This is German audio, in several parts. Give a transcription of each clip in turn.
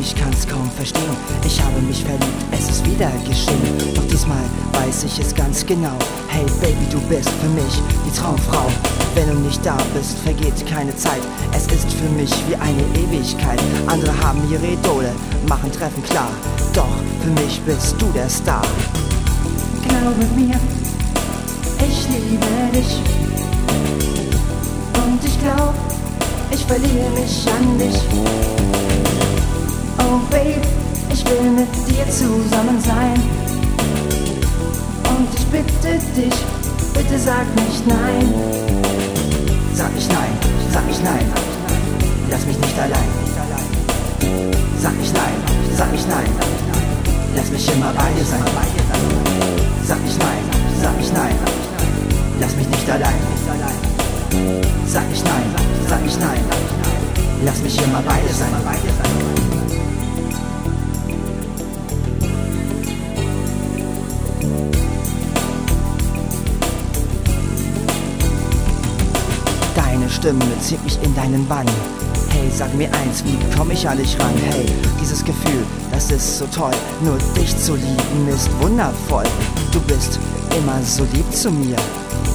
ich kann's kaum verstehen. Ich habe mich verliebt, es ist wieder geschehen. Doch diesmal weiß ich es ganz genau. Hey Baby, du bist für mich die Traumfrau. Wenn du nicht da bist, vergeht keine Zeit. Es ist für mich wie eine Ewigkeit. Andere haben ihre Idole, machen Treffen klar. Doch für mich bist du der Star. Glaube mir, ich liebe dich. Und ich glaub, ich verliere mich an dich. Oh Babe, ich will mit dir zusammen sein. Und ich bitte dich, bitte sag nicht nein. Sag ich nein, sag ich nein. Lass mich nicht allein. Sag ich nein, sag ich nein. Lass mich immer bei dir sein. Sag ich nein, sag ich nein. Lass mich nicht allein. Sag ich nein, sag ich nein. Lass mich immer bei dir sein. Stimme zieht mich in deinen Bann. Hey, sag mir eins, wie komm ich an dich ran? Hey, dieses Gefühl, das ist so toll. Nur dich zu lieben ist wundervoll. Du bist immer so lieb zu mir.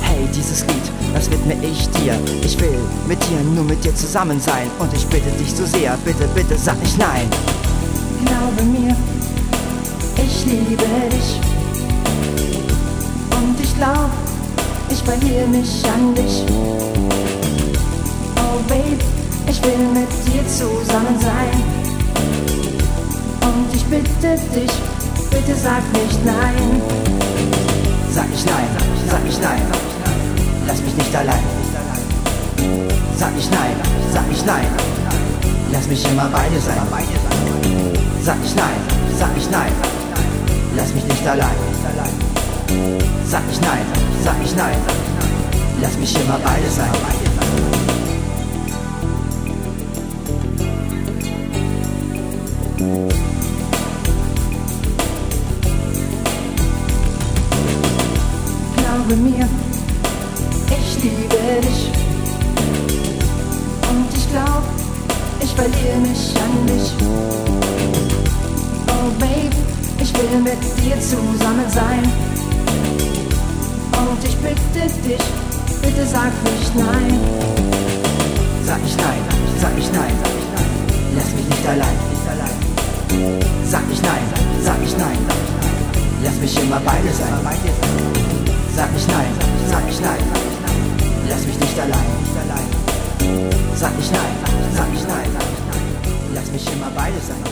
Hey, dieses Lied, das widme ich dir. Ich will mit dir, nur mit dir zusammen sein. Und ich bitte dich so sehr, bitte, bitte sag ich nein. Glaube mir, ich liebe dich. Und ich glaub, ich verliere mich an dich. Zusammen sein. Und ich bitte dich, bitte sag nicht nein. Sag ich nein, sag ich nein. Lass mich nicht allein. Sag ich nein, sag ich nein. Lass mich immer bei dir sein. Sag ich nein, sag ich nein. Lass mich nicht allein. Sag ich nein, sag ich nein. Lass mich immer bei dir sein. Glaube mir, ich liebe dich. Und ich glaub, ich verliere mich an dich. Oh Babe, ich will mit dir zusammen sein. Und ich bitte dich, bitte sag nicht nein. Sag ich nein, sag ich nein. Lass mich nicht allein. Sag ich nein, sag ich nein. Lass mich immer bei dir sein. Sag nicht nein, sag nicht nein, lass mich nicht allein. Sag nicht nein, sag nicht nein, lass mich immer beide sein.